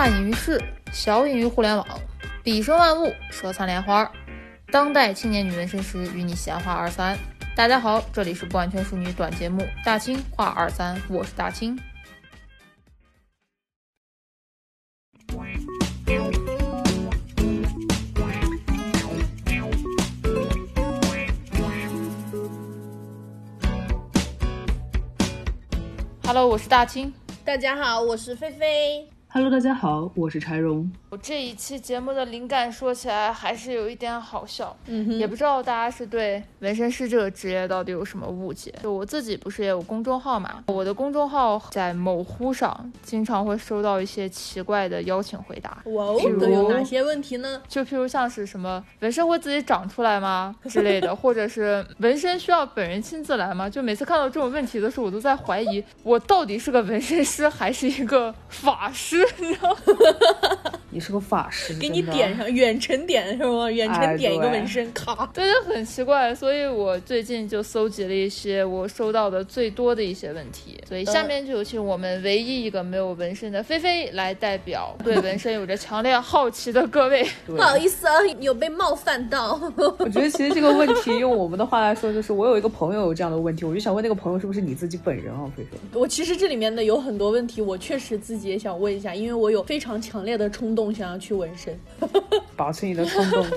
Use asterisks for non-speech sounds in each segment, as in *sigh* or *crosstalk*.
大隐于市，小隐于互联网，彼生万物，舌灿莲花。当代青年女纹身师与你闲话二三。大家好，这里是不完全淑女短节目《大清话二三》，我是大清。Hello，我是大清。大家好，我是菲菲。Hello，大家好，我是柴荣。我这一期节目的灵感说起来还是有一点好笑，嗯哼也不知道大家是对纹身师这个职业到底有什么误解。就我自己不是也有公众号嘛，我的公众号在某乎上经常会收到一些奇怪的邀请回答，哇哦都有哪些问题呢？就譬如像是什么纹身会自己长出来吗之类的，*laughs* 或者是纹身需要本人亲自来吗？就每次看到这种问题的时候，我都在怀疑我到底是个纹身师还是一个法师，你知道吗？你是个法师，给你点上远程点是吗？远程哎点一个纹身，咔。对，就很奇怪，所以我最近就搜集了一些我收到的最多的一些问题，所以下面就有请我们唯一一个没有纹身的菲菲来代表对纹身有着强烈好奇的各位。不好意思啊，有被冒犯到。我觉得其实这个问题用我们的话来说，就是我有一个朋友有这样的问题，我就想问那个朋友是不是你自己本人啊，菲菲？我其实这里面的有很多问题，我确实自己也想问一下，因为我有非常强烈的冲动想要去纹身。保持你的冲动。*laughs*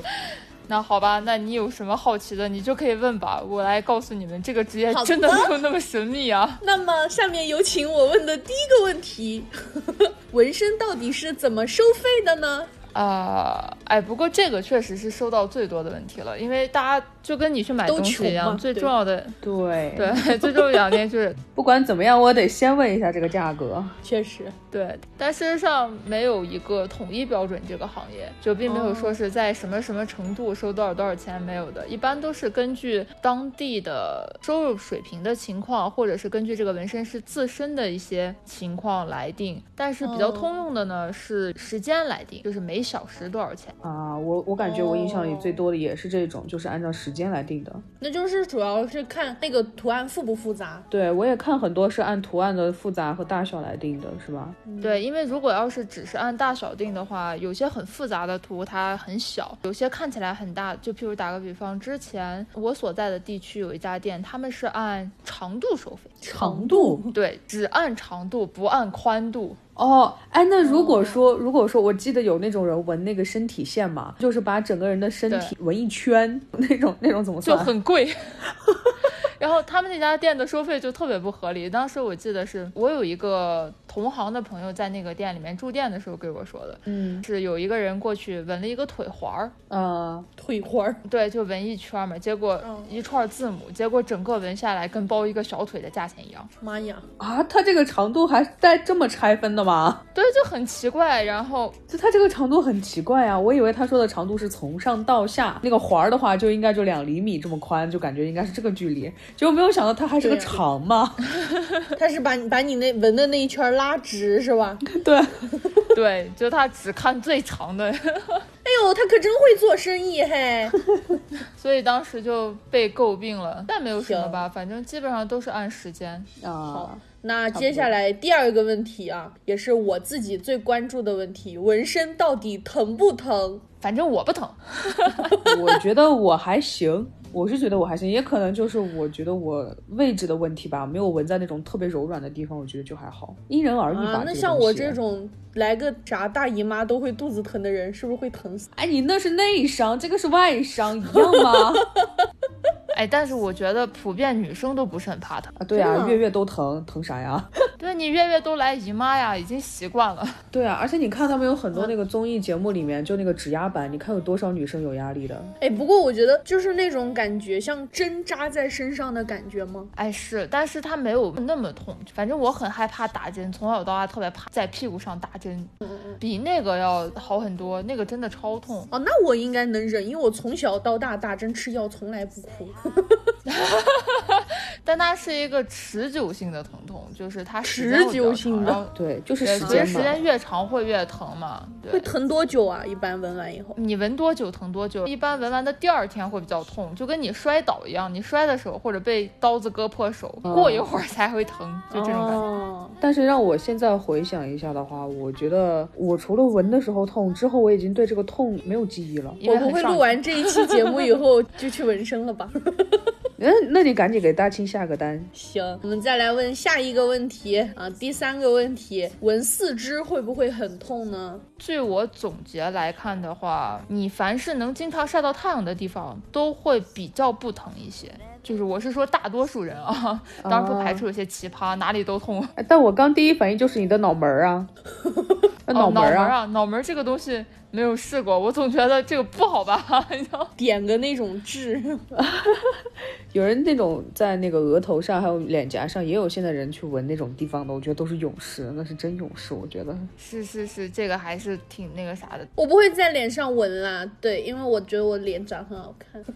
那好吧，那你有什么好奇的，你就可以问吧，我来告诉你们，这个职业真的没有那么神秘啊。那么下面有请我问的第一个问题：*laughs* 纹身到底是怎么收费的呢？啊、哎，不过这个确实是收到最多的问题了，因为大家就跟你去买东西一样，最重要的对，*laughs* 对 *laughs* 最重要的两点就是不管怎么样，我得先问一下这个价格。确实，对，但事实上没有一个统一标准，这个行业就并没有说是在什么什么程度收多少多少钱，没有的，一般都是根据当地的收入水平的情况，或者是根据这个纹身师自身的一些情况来定。但是比较哦通用的呢是时间来定，就是每小时多少钱。啊，我我感觉我印象里最多的也是这种，就是按照时间来定的。那就是主要是看那个图案复不复杂。对我也看很多是按图案的复杂和大小来定的，是吧？对，因为如果要是只是按大小定的话，有些很复杂的图它很小，有些看起来很大。就譬如打个比方，之前我所在的地区有一家店，他们是按长度收费，长度对，只按长度不按宽度。哦，哎，那如果说，如果说，我记得有那种人纹那个身体线嘛，就是把整个人的身体纹一圈，那种那种怎么就？很贵。*laughs* 然后他们那家店的收费就特别不合理。当时我记得是我有一个同行的朋友在那个店里面住店的时候给我说的，嗯是有一个人过去纹了一个腿环儿，呃，腿环儿，对，就纹一圈嘛，结果嗯一串字母，结果整个纹下来跟包一个小腿的价钱一样，妈呀！啊，它这个长度还带这么拆分的吗？对，就很奇怪。然后就它这个长度很奇怪啊，我以为他说的长度是从上到下，那个环儿的话就应该就两厘米这么宽，就感觉应该是这个距离，结果没有想到它还是个长嘛。*laughs* 它是把你把你那纹的那一圈拉直是吧？*laughs* 对，*laughs* 对，就他只看最长的，哎呦，他可真会做生意嘿！所以当时就被诟病了。但没有什么吧，反正基本上都是按时间。啊，好那接下来第二个问题啊，也是我自己最关注的问题：纹身到底疼不疼？反正我不疼，我觉得我还行。我是觉得我还行，也可能就是我觉得我位置的问题吧，没有纹在那种特别柔软的地方，我觉得就还好，因人而异吧。啊，那像我这种来个啥大姨妈都会肚子疼的人，是不是会疼死？哎，你那是内伤，这个是外伤，一样吗？*laughs* 哎，但是我觉得普遍女生都不是很怕疼。啊，对啊，月月都疼，疼啥呀？*laughs* 对你月月都来姨妈呀，已经习惯了。*laughs* 对啊，而且你看他们有很多那个综艺节目里面，就那个指压板，你看有多少女生有压力的？哎，不过我觉得就是那种感觉，像针扎在身上的感觉吗？哎，是，但是它没有那么痛。反正我很害怕打针，从小到大特别怕在屁股上打针，比那个要好很多。那个真的超痛。哦，那我应该能忍，因为我从小到大打针吃药从来不哭。哈哈哈哈哈哈但它是一个持久性的疼痛，就是它时间持久性的对，就是，时间时间越长会越疼嘛。对，会疼多久啊？一般纹完以后，你纹多久疼多久，一般纹完的第二天会比较痛，就跟你摔倒一样，你摔的时候或者被刀子割破手，嗯过一会儿才会疼，就这种感觉。哦，但是让我现在回想一下的话，我觉得我除了纹的时候痛，之后我已经对这个痛没有记忆了。我不会录完这一期节目以后就去纹身了吧？*laughs* *laughs* 那那你赶紧给大清下个单。行，我们再来问下一个问题啊，第三个问题，纹四肢会不会很痛呢？据我总结来看的话，你凡是能经常晒到太阳的地方，都会比较不疼一些。就是我是说大多数人啊，当然不排除有些奇葩，哪里都痛。哎但我刚第一反应就是你的脑门儿啊，*laughs* 脑门儿啊，啊，脑门儿这个东西没有试过，我总觉得这个不好吧？*laughs* 你知道点个那种痣，*laughs* 有人那种在那个额头上还有脸颊上也有现在人去纹那种地方的，我觉得都是勇士，那是真勇士，我觉得。是是是，这个还是挺那个啥的。我不会在脸上纹啦，对，因为我觉得我脸长很好看。*laughs*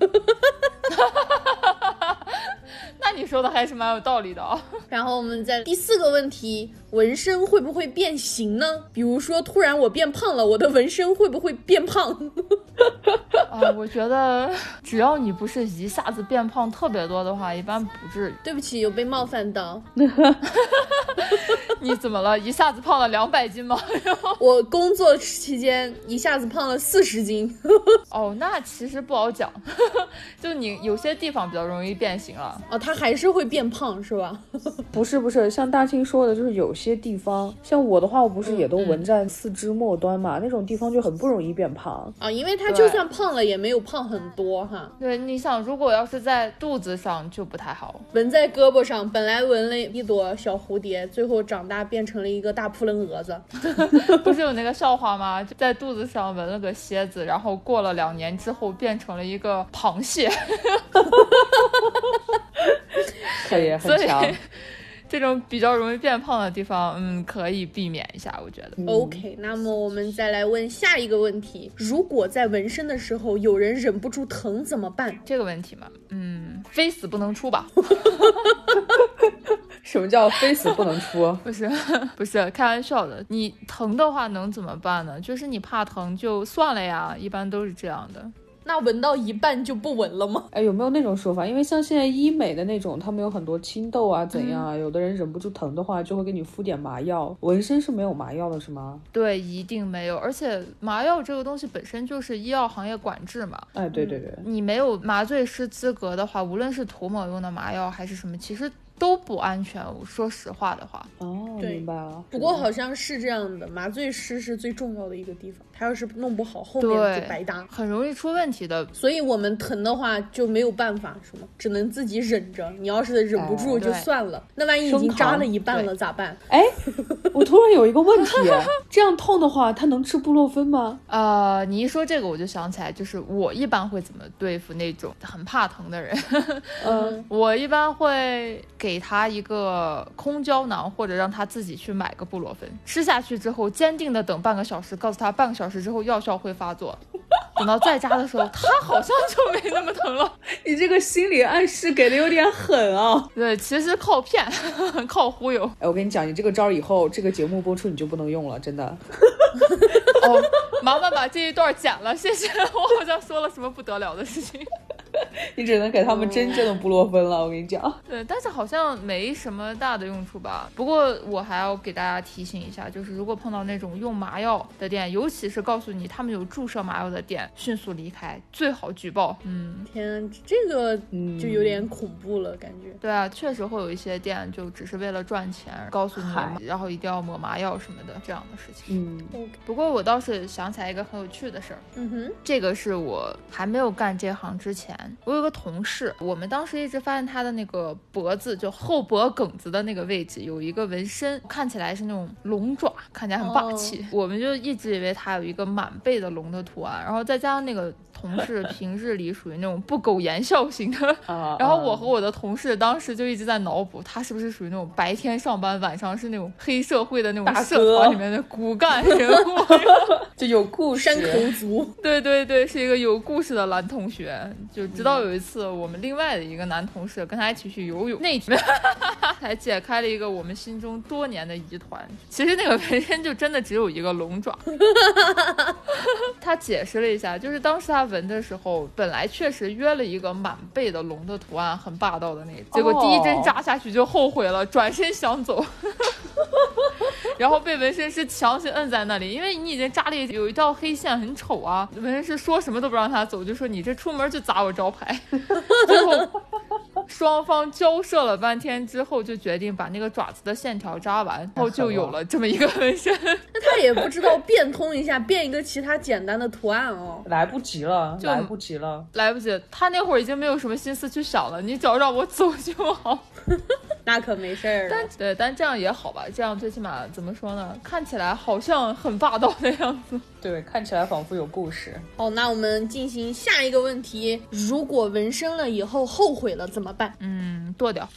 那你说的还是蛮有道理的啊。*laughs* 然后我们在第四个问题，纹身会不会变形呢？比如说突然我变胖了，我的纹身会不会变胖？*laughs* 啊，我觉得只要你不是一下子变胖特别多的话，一般不至于。对不起，有被冒犯到。*laughs* 你怎么了？一下子胖了两百斤吗？我工作期间一下子胖了四十斤。哦，那其实不好讲，就你有些地方比较容易变形了。哦，他还是会变胖是吧？*laughs* 不是不是，像大清说的，就是有些地方，像我的话，我不是也都纹在四肢末端嘛，那种地方就很不容易变胖。啊，因为它就算胖了也没有胖很多哈。对，你想，如果要是在肚子上就不太好。纹在胳膊上，本来纹了一朵小蝴蝶，最后长大变成了一个大扑棱蛾子。*laughs* 不是有那个笑话吗？就在肚子上纹了个蝎子，然后过了两年之后变成了一个螃蟹，*laughs* *laughs* 可以所以很强。*laughs* 这种比较容易变胖的地方，嗯，可以避免一下，我觉得。OK，那么我们再来问下一个问题：如果在纹身的时候有人忍不住疼怎么办？这个问题嘛，嗯，非死不能出吧？*laughs* 什么叫非死不能出？不是，不是开玩笑的。你疼的话能怎么办呢？就是你怕疼就算了呀，一般都是这样的。那纹到一半就不纹了吗？哎，有没有那种说法？因为像现在医美的那种，他们有很多青痘啊，怎样啊？有的人忍不住疼的话，就会给你敷点麻药。纹身是没有麻药的，是吗？对，一定没有。而且麻药这个东西本身就是医药行业管制嘛，哎，对对对，你没有麻醉师资格的话，无论是涂抹用的麻药还是什么，其实都不安全。我说实话的话，哦，对明白了。不过好像是这样的，麻醉师是最重要的一个地方，他要是弄不好，后面就白搭。很容易出问题的。所以我们疼的话就没有办法，是吗？只能自己忍着。你要是忍不住哎就算了，那万一已经扎了一半了咋办？哎，*laughs* 我突然有一个问题，*laughs* 这样痛的话，他能吃布洛芬吗？呃，你一说这个，我就想起来，就是我一般会怎么对付那种很怕疼的人。嗯，*laughs* 我一般会给他一个空胶囊，或者让他自己去买个布洛芬，吃下去之后，坚定的等半个小时，告诉他半个小时之后药效会发作。*laughs* 等到在家的时候，他好像就没那么疼了。你这个心理暗示给的有点狠啊！对，其实靠骗，*laughs* 靠忽悠。哎，我跟你讲，你这个招儿以后这个节目播出你就不能用了，真的。*laughs* 哦，麻烦把这一段剪了，谢谢。我好像说了什么不得了的事情。*laughs* 你只能给他们真正的布洛芬了，我跟你讲。*laughs* 对，但是好像没什么大的用处吧。不过我还要给大家提醒一下，就是如果碰到那种用麻药的店，尤其是告诉你他们有注射麻药的店，迅速离开，最好举报。嗯，天，这个嗯就有点恐怖了，感觉。对啊，确实会有一些店就只是为了赚钱，告诉你，然后一定要抹麻药什么的这样的事情。嗯不过我倒是想起来一个很有趣的事儿，嗯哼，这个是我还没有干这行之前，我有个同事，我们当时一直发现他的那个脖子，就后脖梗子的那个位置有一个纹身，看起来是那种龙爪，看起来很霸气。我们就一直以为他有一个满背的龙的图案，然后再加上那个同事 *laughs* 平日里属于那种不苟言笑型的，啊，然后我和我的同事当时就一直在脑补，他是不是属于那种白天上班，晚上是那种黑社会的那种社团里面的骨干人物？*laughs* 就有故事。山口组，对对对，是一个有故事的男同学。就直到有一次，我们另外的一个男同事跟他一起去游泳，那天 *laughs* 才解开了一个我们心中多年的疑团。其实那个纹身就真的只有一个龙爪。*laughs* 他解释了一下，就是当时他纹的时候，本来确实约了一个满背的龙的图案，很霸道的那种。结果第一针扎下去就后悔了，转身想走，*laughs* 然后被纹身师强行摁在那里，因为你已经扎了有一道黑线，很丑啊。纹身师说什么都不让他走，就说你这出门就砸我招牌。最 *laughs* 后双方交涉了半天之后，就决定把那个爪子的线条扎完，然后就有了这么一个纹身。那他也不知道变通一下，变一个其他简单的图案哦。来不及了，就来不及了。来不及，他那会儿已经没有什么心思去想了，你只要让我走就好。那可没事儿。但对，但这样也好吧，这样最起码怎么说呢？看起来好像很霸道的样子。对，看起来仿佛有故事。好，那我们进行下一个问题：如果纹身了。以后后悔了。怎么办？嗯，剁掉。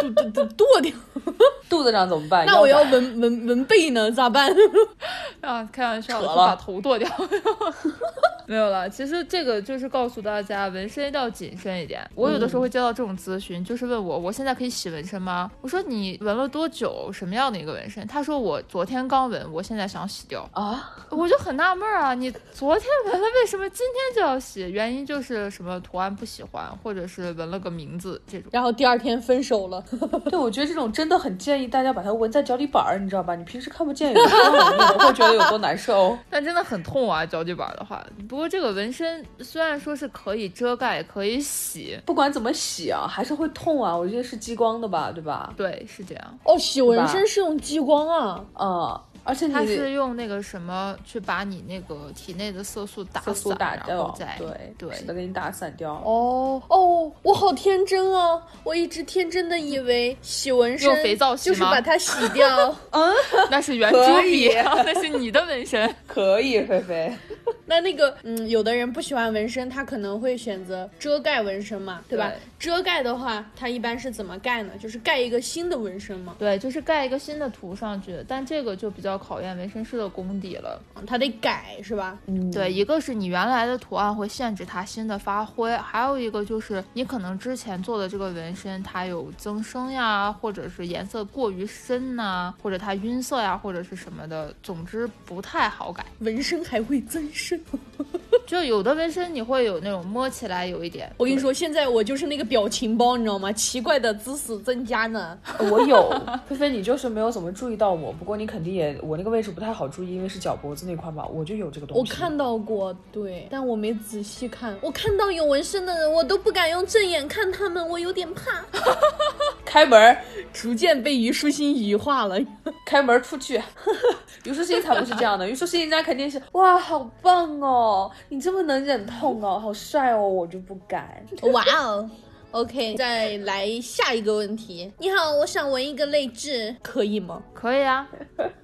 剁剁剁剁掉。*laughs* 肚子上怎么办？*laughs* 那我要纹纹纹背呢，咋办？*laughs* 啊，开玩笑把头剁掉。没有了，其实这个就是告诉大家，纹身一定要谨慎一点。我有的时候会接到这种咨询，就是问我，我现在可以洗纹身吗？我说你纹了多久？什么样的一个纹身？他说我昨天刚纹，我现在想洗掉。啊，我就很纳闷儿啊，你昨天纹了，为什么今天就要洗？原因就是什么图案不喜欢，或者是纹了个名字这种。然后第二天分手了。*laughs* 对，我觉得这种真的很建议大家把它纹在脚底板儿，你知道吧？你平时看不见，有时候你都 *laughs* 会觉得有多难受。但真的很痛啊，脚底板的话。不过这个纹身虽然说是可以遮盖，可以洗，不管怎么洗啊，还是会痛啊。我觉得是激光的吧，对吧？对，是这样。哦，洗纹身是用激光啊。嗯，而且它是用那个什么去把你那个体内的色素打色素散，然打掉后，再对对是的，给你打散掉。哦哦，我好天真哦！我一直天真的以为洗纹身用肥皂洗就是把它洗掉。*laughs* 嗯那是圆珠笔，*laughs* 那是你的纹身。可以，菲菲。那那个，嗯，有的人不喜欢纹身，他可能会选择遮盖纹身嘛，对吧？遮盖的话，它一般是怎么盖呢？就是盖一个新的纹身吗，对，就是盖一个新的图上去，但这个就比较考验纹身师的功底了。它得改是吧？嗯，对，一个是你原来的图案会限制它新的发挥，还有一个就是你可能之前做的这个纹身它有增生呀，或者是颜色过于深呐、或者它晕色呀，或者是什么的，总之不太好改。纹身还会增生。*laughs* 就有的纹身你会有那种摸起来有一点，我跟你说，现在我就是那个表情包，你知道吗？奇怪的姿势增加呢。我有，*laughs* 菲菲，你就是没有怎么注意到我。不过你肯定也，我那个位置不太好注意，因为是脚脖子那块嘛，我就有这个东西。我看到过，对，但我没仔细看。我看到有纹身的人，我都不敢用正眼看他们，我有点怕。开门 *laughs* 儿，逐渐被虞书欣羽化了。*laughs* 开门儿出去。虞书欣才不是这样的，虞书欣人家肯定是哇，好棒哦，你这么能忍痛哦，好帅哦，我就不敢。哇哦，OK，再来下一个问题。你好，我想纹一个泪痣，可以吗？可以啊，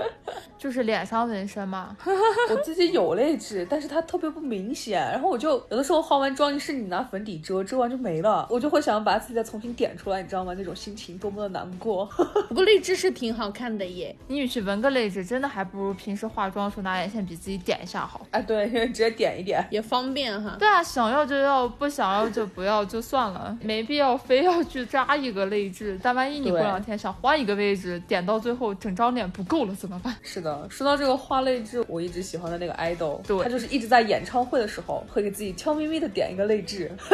*laughs* 就是脸上纹身嘛。*laughs* 我自己有泪痣，但是它特别不明显，然后我就有的时候化完妆，是你拿粉底遮，遮完就没了，我就会想把自己再重新点出来，你知道吗？那种心情多么的难过。*laughs* 不过泪痣是挺好看的耶。你与其纹个泪痣，真的还不如平时化妆的时候拿眼线笔自己点一下好。哎，对，直接点一点。也方便哈，对啊，想要就要，不想要就不要，就算了，没必要非要去扎一个泪痣。但万一你过两天想换一个位置，点到最后整张脸不够了怎么办？是的，说到这个画泪痣，我一直喜欢的那个 idol，对他就是一直在演唱会的时候会给自己悄咪咪的点一个泪痣，*laughs*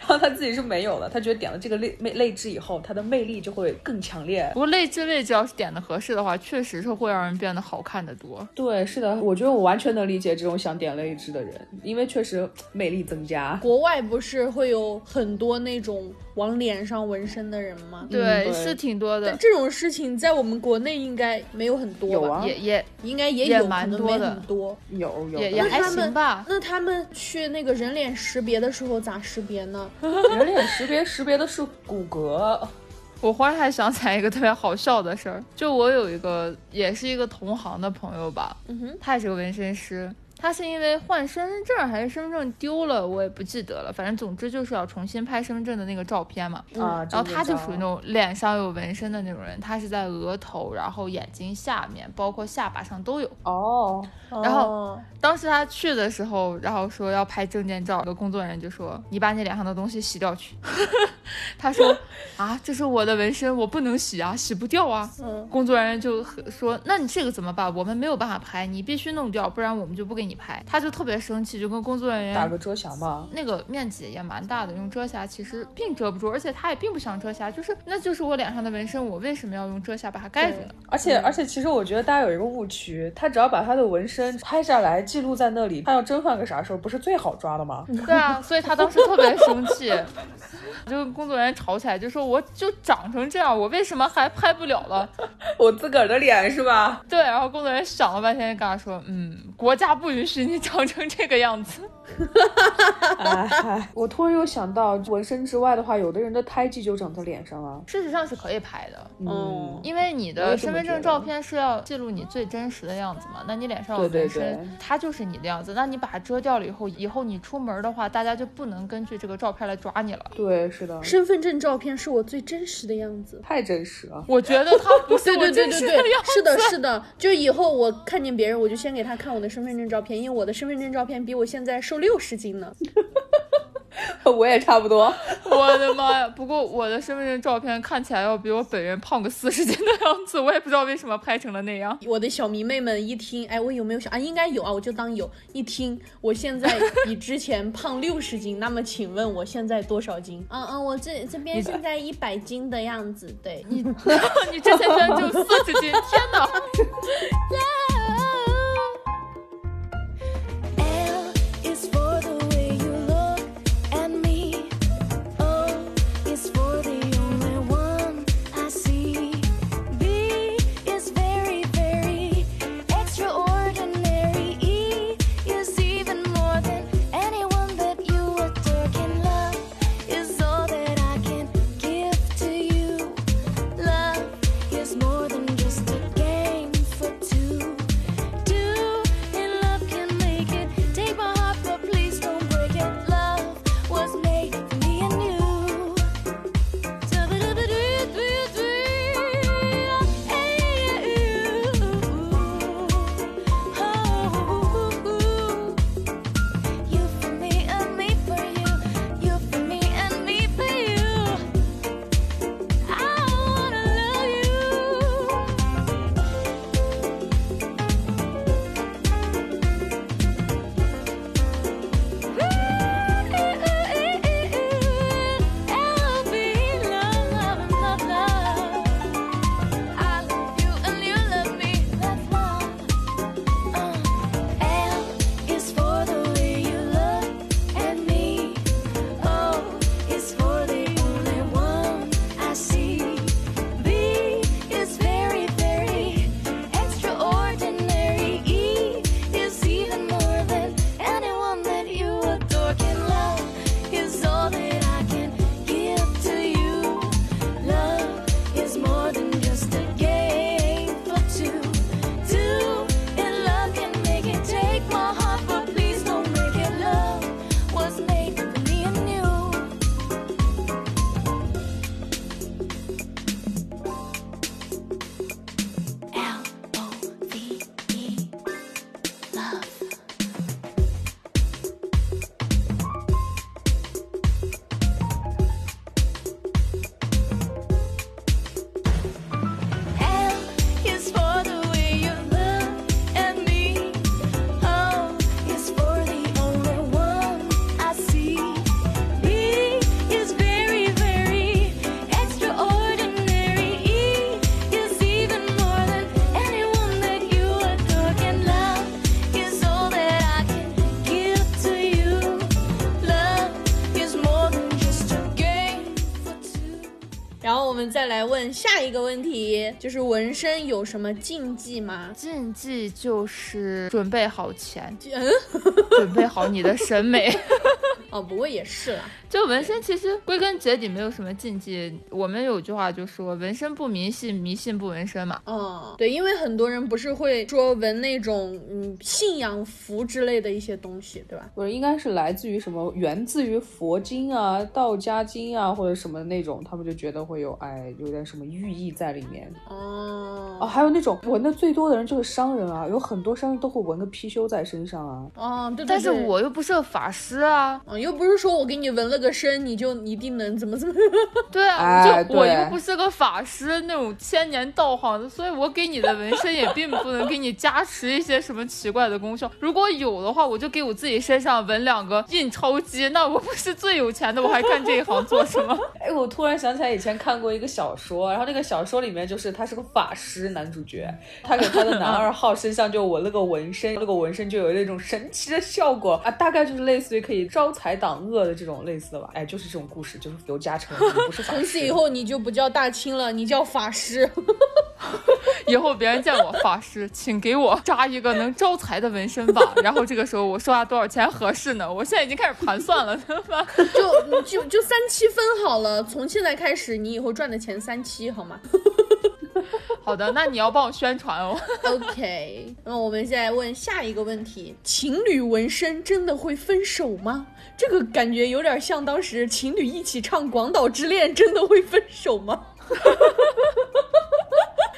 然后他自己是没有的，他觉得点了这个泪泪泪痣以后，他的魅力就会更强烈不。过泪痣位置要是点的合适的话，确实是会让人变得好看的多。对，是的，我觉得我完全能理解这种想点泪痣的人，因为确实魅力增加。国外不是会有很多那种往脸上纹身的人吗？对，对是挺多的，这种事情在我们国内应该没有很多吧？有啊也也应该也也有，可能没蛮多的很多。有有也也还那他们行吧。那他们去那个人脸识别的时候咋识别呢？*laughs* 人脸识别识别的是骨骼，我忽然还想起来一个特别好笑的事儿，就我有一个也是一个同行的朋友吧，嗯哼，他也是个纹身师。他是因为换身份证还是身份证丢了，我也不记得了。反正总之就是要重新拍身份证的那个照片嘛。啊，然后他就属于那种脸上有纹身的那种人，他是在额头，然后眼睛下面，包括下巴上都有。哦，然后哦当时他去的时候，然后说要拍证件照，有个工作人员就说：“你把你脸上的东西洗掉去。*laughs* ”他说：“啊，这是我的纹身，我不能洗啊，洗不掉啊。”嗯工作人员就说：“那你这个怎么办？我们没有办法拍，你必须弄掉，不然我们就不给你拍。”他就特别生气，就跟工作人员打个遮瑕嘛。那个面积也蛮大的，用遮瑕其实并遮不住，而且他也并不想遮瑕，就是那就是我脸上的纹身，我为什么要用遮瑕把它盖住呢？而且而且，其实我觉得大家有一个误区，他只要把他的纹身拍下来记录在那里，他要真犯个啥事儿，不是最好抓的吗？对啊，所以他当时特别生气，*laughs* 就跟工作人员吵起来，就说我就长成这样，我为什么还拍不了了？我自个儿的脸是吧？对，然后工作人员想了半天，跟他说，嗯，国家不允许你 *laughs* 长成这个样子。*laughs* 哎，我突然又想到，纹身之外的话，有的人的胎记就长在脸上了。事实上是可以拍的，嗯因为你的身份证照片是要记录你最真实的样子嘛。那你脸上有对对纹身，对它就是你的样子。那你把它遮掉了以后，以后你出门的话，大家就不能根据这个照片来抓你了。对，是的，身份证照片是我最真实的样子。太真实了。我觉得它不是对我对对对对真实的样，是的，是的。就以后我看见别人，我就先给他看我的身份证照片，因为我的身份证照片比我现在瘦六十斤呢。*laughs* 我也差不多。我的妈呀！不过我的身份证照片看起来要比我本人胖个四十斤的样子，我也不知道为什么拍成了那样。我的小迷妹们一听，哎，我有没有小啊？应该有啊，我就当有。一听我现在比之前胖六十斤，那么请问我现在多少斤？嗯嗯，我这这边现在一百斤的样子，对。你 *laughs* 你之前居然就四十斤，天哪！*laughs* 问下一个问题，就是纹身有什么禁忌吗？禁忌就是准备好钱，嗯，*laughs* 准备好你的审美。哦，不过也是啦。就纹身其实归根结底没有什么禁忌。我们有句话就说纹身不迷信，迷信不纹身嘛。嗯，对，因为很多人不是会说纹那种嗯信仰符之类的一些东西，对吧？不是，应该是来自于什么？源自于佛经啊、道家经啊，或者什么那种，他们就觉得会有哎，有点什么寓意在里面。哦哦，还有那种纹的最多的人就是商人啊，有很多商人都会纹个貔貅在身上啊。哦，对对对。但是我又不是个法师啊，嗯，又不是说我给你纹了个身，你就一定能怎么怎么。*laughs* 对啊，哎就我又不是个法师那种千年道行的，所以我给你的纹身也并不能给你加持一些什么奇怪的功效。如果有的话，我就给我自己身上纹两个印钞机，那我不是最有钱的，我还干这一行做什么？*laughs* 哎，我突然想起来以前看过一个小说，然后那个小说里面就是他是个法师男主角，他给他的男二号身上就纹了个纹身，那个纹身就有那种神奇的效果啊，大概就是类似于可以招财挡恶的这种类似的吧。哎，就是这种故事，就是有加成，你不是法师。*laughs* 从此以后你就不叫大清了，你叫法师。*laughs* *laughs* 以后别人见我法师，请给我扎一个能招财的纹身吧。然后这个时候我说下多少钱合适呢？我现在已经开始盘算了？就就就三七分好了，从现在开始，你以后赚的钱三七好吗 *laughs* 好的，那你要帮我宣传哦。*laughs* OK，那我们现在问下一个问题：情侣纹身真的会分手吗？这个感觉有点像当时情侣一起唱《广岛之恋》，真的会分手吗？*laughs*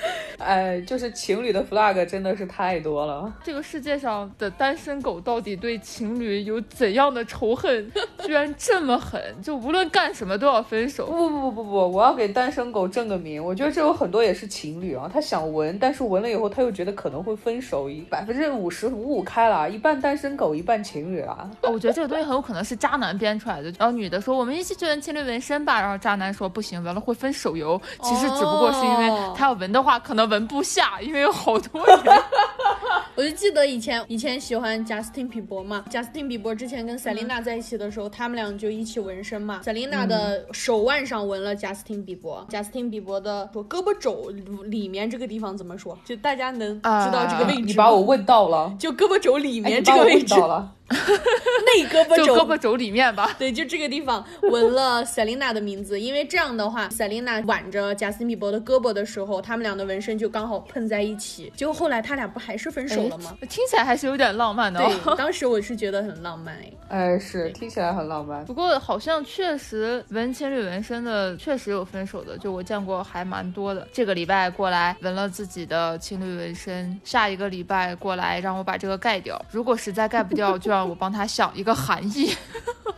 *laughs* 哎，就是情侣的 flag 真的是太多了。这个世界上的单身狗到底对情侣有怎样的仇恨，居然这么狠？就无论干什么都要分手。不不不不不，我要给单身狗正个名。我觉得这有很多也是情侣啊，他想纹，但是纹了以后他又觉得可能会分手，百分之五十五五开了，一半单身狗，一半情侣啊。哦，我觉得这个东西很有可能是渣男编出来的。然后女的说我们一起去纹情侣纹身吧，然后渣男说不行，纹了会分手游。其实只不过是因为哦他要纹的话可能闻不下，因为有好多人。*laughs* 我就记得以前以前喜欢贾斯汀比伯嘛，贾斯汀比伯之前跟赛琳娜在一起的时候，他们俩就一起纹身嘛。赛琳娜的手腕上纹了贾斯汀比伯，贾斯汀比伯的说胳膊肘里面这个地方怎么说？就大家能知道这个位置吗、你把我问到了，就胳膊肘里哎，面这个位置，问到了。*laughs* 内胳膊就肘胳膊肘里面吧。*laughs* 对，就这个地方纹了 Selina 的名字，因为这样的话，Selina 挽着贾斯汀比伯的胳膊的时候，他们俩的纹身就刚好碰在一起。结果后来他俩不还是分手了吗？哎听起来还是有点浪漫的、哦。对，当时我是觉得很浪漫哎。哎，是听起来很浪漫。不过好像确实纹情侣纹身的确实有分手的，就我见过还蛮多的。这个礼拜过来纹了自己的情侣纹身，下一个礼拜过来让我把这个盖掉。如果实在盖不掉，就让我帮他想一个含义。*laughs*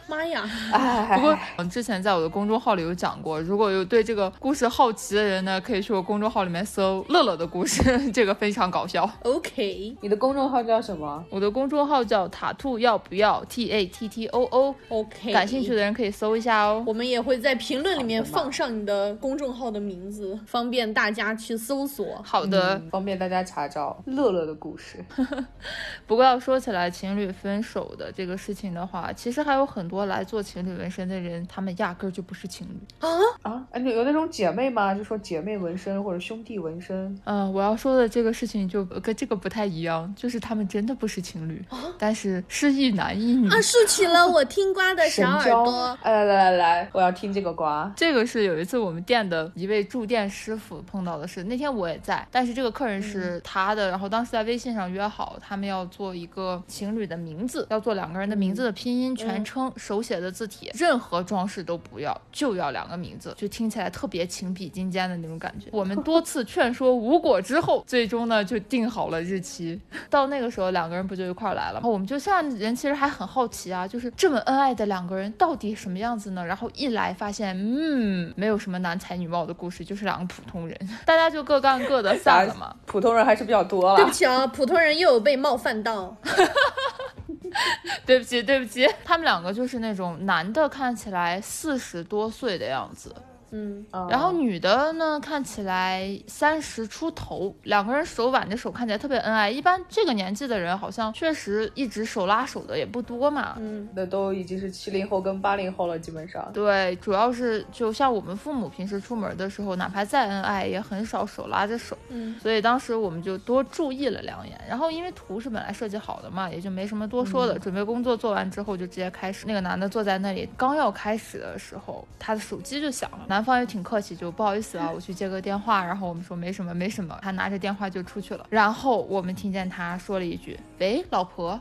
妈呀！*laughs* 哎，不过嗯之前在我的公众号里有讲过，如果有对这个故事好奇的人呢，可以去我公众号里面搜乐乐的故事，*laughs* 这个非常搞笑。OK 你的公众号叫什么？我的公众号叫塔兔要不要 T A T T O O，OK，感兴趣的人可以搜一下哦。我们也会在评论里面放上你的公众号的名字，方便大家去搜索。好的，嗯方便大家查找乐乐的故事。不过要说起来情侣分手的这个事情的话，其实还有很多来做情侣纹身的人，他们压根儿就不是情侣。啊，哎，有有那种姐妹吗？就说姐妹纹身或者兄弟纹身。嗯、我要说的这个事情就跟这个不太一样，就是他们真的不是情侣，但是是一男一女。啊，竖起了我听瓜的小耳朵。哎，来来来来，我要听这个瓜。这个是有一次我们店的一位驻店师傅碰到的事，那天我也在，但是这个客人是他的，然后当时在微信上约好，他们要做一个情侣的名字，要做两个人的名字的拼音全称、手写的字体，任何装饰都不要，就要两个名字，就听起来特别情比金坚的那种感觉。我们 *laughs* 多次劝说无果之后，最终呢就定好了日期。到那个时候，两个人不就一块儿来了？然后我们就现在人其实还很好奇啊，就是这么恩爱的两个人到底什么样子呢？然后一来发现，嗯，没有什么男才女貌的故事，就是两个普通人，大家就各干各的，*laughs* 散了嘛。普通人还是比较多了对不。起啊，普通人又有被冒犯到。*laughs* *laughs* 对不起，对不起，他们两个就是那种男的看起来四十多岁的样子。嗯，然后女的呢看起来三十出头，两个人手挽着手，看起来特别恩爱。一般这个年纪的人好像确实一直手拉手的也不多嘛。嗯，那都已经是七零后跟八零后了，基本上。对，主要是就像我们父母平时出门的时候，哪怕再恩爱，也很少手拉着手。嗯，所以当时我们就多注意了两眼。然后因为图是本来设计好的嘛，也就没什么多说的。准备工作做完之后，就直接开始。那个男的坐在那里，刚要开始的时候，他的手机就响了。男方也挺客气，就不好意思啊，我去接个电话。然后我们说没什么，没什么。他拿着电话就出去了。然后我们听见他说了一句：“喂，老婆。”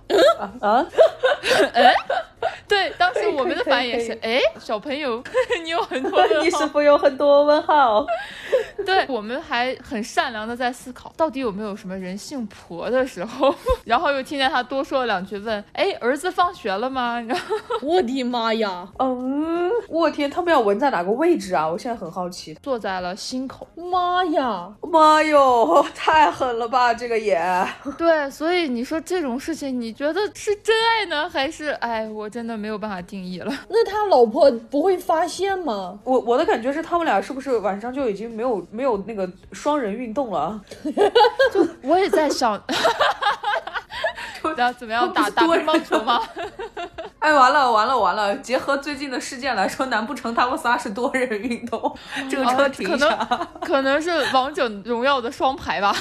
啊，*laughs* 对，当时我们的反应也是，哎，小朋友，*laughs* 你有很多问你是。否有很多问号？*laughs* 对，我们还很善良的在思考，到底有没有什么人姓婆的时候。然后又听见他多说了两句，问，哎，儿子放学了吗？然后我的妈呀，嗯，我天，他们要纹在哪个位置啊？我现在很好奇。坐在了心口。妈呀，妈哟，太狠了吧，这个也。对，所以你说这种事情，你觉得是真爱呢，还是哎，我真的没有办法定义了。*laughs* 那他老婆不会发现吗？我我的感觉是，他们俩是不是晚上就已经没有没有那个双人运动了？就我也在想，*laughs* 然后怎么样打打乒乓球吗？*laughs* 哎，完了完了完了！结合最近的事件来说，难不成他们仨是多人运动？这个车停可一下。能可能是王者荣耀的双排吧。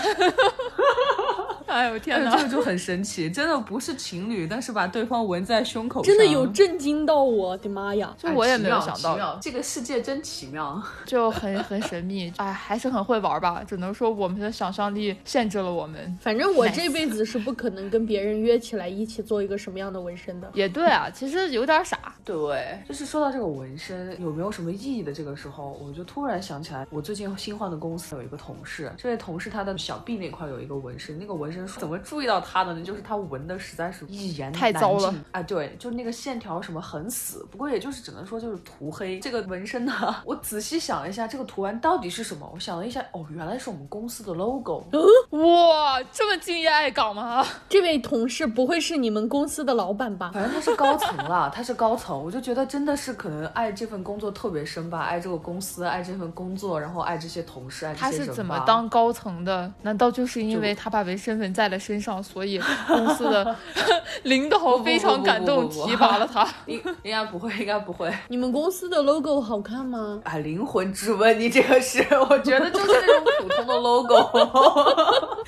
哎呦天哪！这个就很神奇，真的不是情侣，但是把对方纹在胸口上，真的有震惊到我的妈呀！就我也没有哎想到，这个世界真奇妙。*laughs* 就很很神秘。哎，还是很会玩吧，只能说我们的想象力限制了我们。反正我这辈子是不可能跟别人约起来一起做一个什么样的纹身的。也对啊，其实有点傻。对，就是说到这个纹身有没有什么意义的这个时候，我就突然想起来，我最近新换的公司有一个同事，这位同事他的小臂那块有一个纹身，那个纹身怎么注意到他的呢？就是他纹的实在是一言太糟了难尽啊！对，就是那个线条什么很死，不过也就是只能说就是涂黑。这个纹身呢，*laughs* 我仔细想了一下，这个图案到底是什么？我想了一下，哦，原来是我们公司的 logo。哇，这么敬业爱岗吗？这位同事不会是你们公司的老板吧？反正他是高层啦，他是高层，我就觉得真的是可能爱这份工作特别深吧，爱这个公司，爱这份工作，然后爱这些同事，爱这些他是怎么当高层的？难道就是因为他把纹身纹在了身上，所以公司的 *laughs* 领导非常感动，提拔了他？*laughs* 应应该不会，应该不会。你们公司的 logo 好看吗？啊，灵魂质问你这个是，我觉得就是那种普通的 logo。*laughs*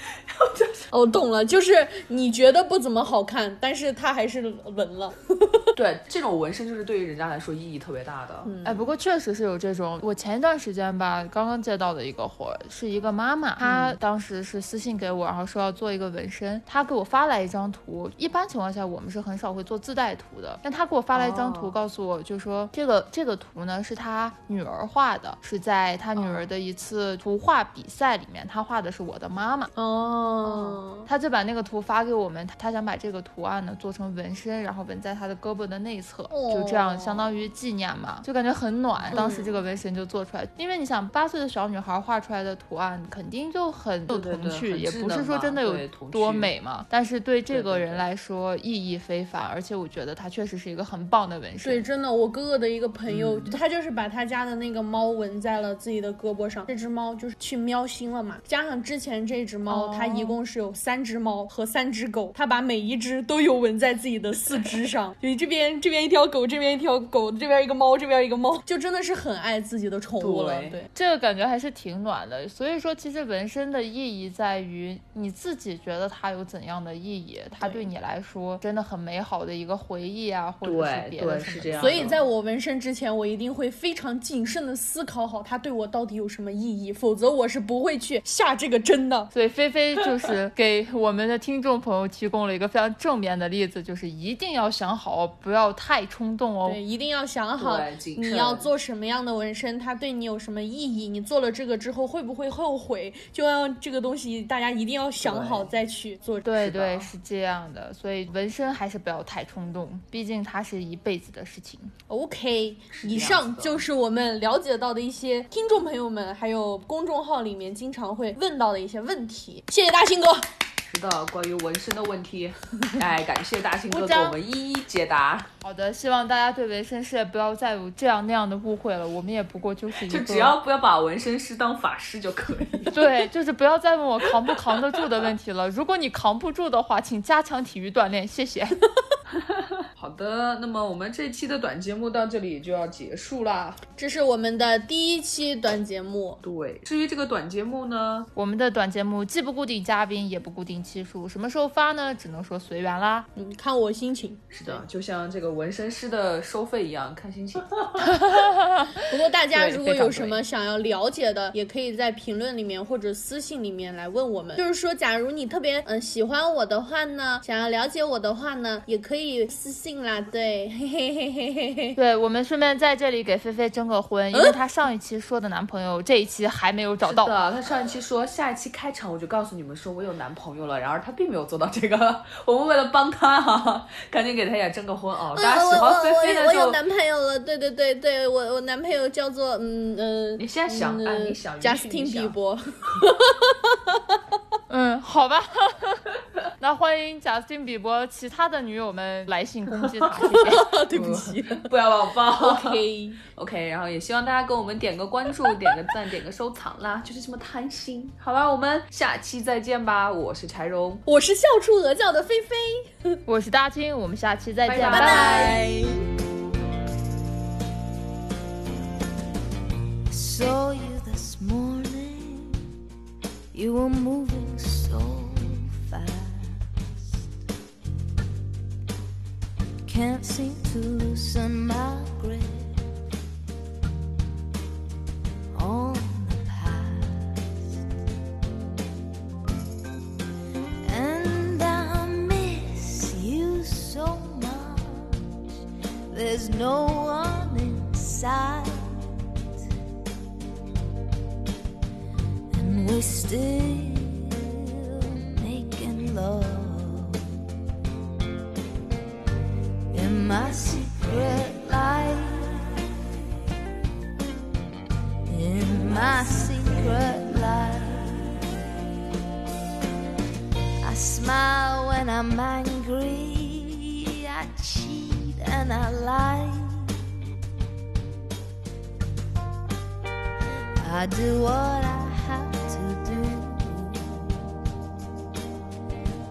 哦，懂了，就是你觉得不怎么好看，但是他还是纹了。对，这种纹身就是对于人家来说意义特别大的。哎，不过确实是有这种。我前一段时间吧，刚刚接到的一个活，是一个妈妈，她当时是私信给我，然后说要做一个纹身，他给我发来一张图。一般情况下，我们是很少会做自带图的，但他给我发来一张图，哦告诉我就说这个这个图呢是他女儿画的，是在他女儿的一次图画比赛里面，他画的是我的妈妈。哦，他就把那个图发给我们，他他想把这个图案呢做成纹身，然后纹在他的胳膊的内侧，就这样相当于纪念嘛，就感觉很暖。当时这个纹身就做出来，因为你想八岁的小女孩画出来的图案肯定就很有童趣，也不是说真的有多美嘛。但是对这个人来说意义非凡，而且我觉得他确实是一个很棒的纹身。对，真的，我哥哥的一个朋友，嗯他就是把他家的那个猫纹在了自己的胳膊上。这只猫就是去喵星了嘛，加上之前这只猫，它一共是有三只猫和三只狗，他把每一只都有纹在自己的四肢上，就这边这边一条狗，这边一条狗，这边一个猫，这边一个猫，就真的是很爱自己的宠物了。对对，这个感觉还是挺暖的。所以说，其实纹身的意义在于你自己觉得它有怎样的意义，它对你来说真的很美好的一个回忆啊，或者是别的什么的。对是这样所以在我纹身之前，我一定会非常谨慎的思考好它对我到底有什么意义，否则我是不会去下这个针的。所以菲菲就是给我们的听众朋友提供了一个非常正面的例子，就是一定要想好，不要太冲动哦。对，一定要想好你要做什么样的纹身，它对你有什么意义，你做了这个之后会不会后悔？就要这个东西，大家一定要想好对再去做。对对，是这样的，所以纹身还是不要太冲动，毕竟它是一辈子的事情。OK，以上就是我们了解到的一些听众朋友们，还有公众号里面经常会问到的一些问题。谢谢大兴哥。是的，关于纹身的问题，*laughs* 哎，感谢大庆哥给我们一一解答。好的，希望大家对纹身师也不要再有这样那样的误会了，我们也不过就是一个，就只要不要把纹身师当法师就可以。*laughs* 对，就是不要再问我扛不扛得住的问题了。如果你扛不住的话，请加强体育锻炼，谢谢。*laughs* 好的，那么我们这期的短节目到这里就要结束啦。这是我们的第一期短节目，对，至于这个短节目呢，我们的短节目既不固定嘉宾，也不固定期数，什么时候发呢？只能说随缘啦。嗯，看我心情。是的，就像这个纹身师的收费一样，看心情。*laughs* 不过大家如果有什么想要了解的，也可以在评论里面或者私信里面来问我们。就是说，假如你特别嗯喜欢我的话呢，想要了解我的话呢，也可以私信啦。对，嘿嘿嘿嘿嘿嘿。对我们顺便在这里给菲菲征个婚，因为她上一期说的男朋友，这一期还没有找到。是的，她上一期说下一期开场我就告诉你们说我有男朋友了，然而她并没有做到这个。我们为了帮她哈、赶紧给她也征个婚哦。大家喜欢菲菲的我有。男朋友了，对对对对，我我男朋友叫做嗯嗯，你现在想嗯哎你想贾你斯汀比想伯，*laughs* 嗯，好吧。*laughs* 那欢迎贾斯汀比伯其他的女友们来信攻击他，谢谢。对不起 *laughs* 不要宝宝。，OK。*laughs* OK，然后也希望大家给我们点个关注、点个赞、点个收藏啦，*laughs* 就是这么贪心。好吧，我们下期再见吧。我是柴荣，我是笑出鹅叫的菲菲，我是大青，我们下期再见，拜拜拜拜。saw you this morning. You were moving so Can't seem to loosen my grip on the past. And I miss you so much. There's no one inside. and we're still my secret life, I smile when I'm angry. I cheat and I lie. I do what I have to do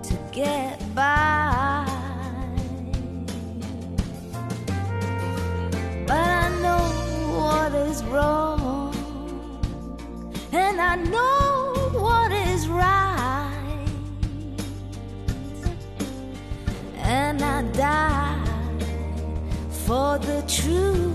to get by. I know what is right, and I die for the truth.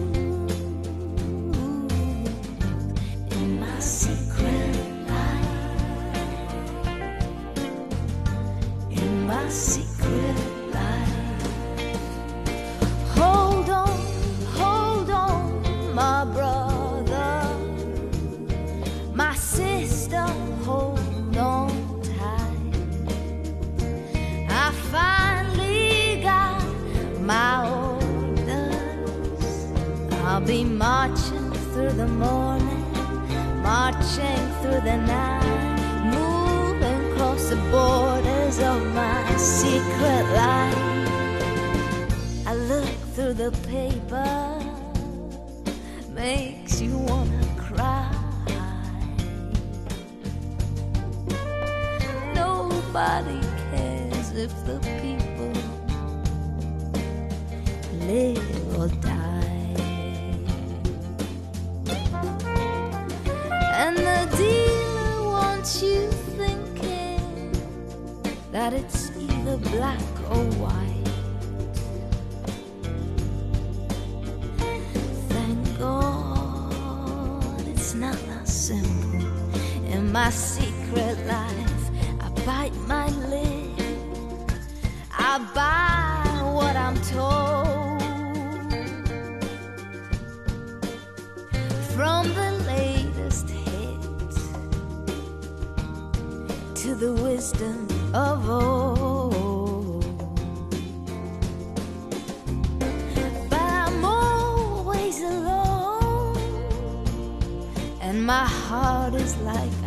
Be marching through the morning, marching through the night, moving across the borders of my secret life. I look through the paper, makes you wanna cry. Nobody cares if the people live or die. That it's either black or white. Thank God it's not that simple. In my secret life, I bite my lip. I buy what I'm told from the latest hit to the wisdom of old. But I'm always alone, and my heart is like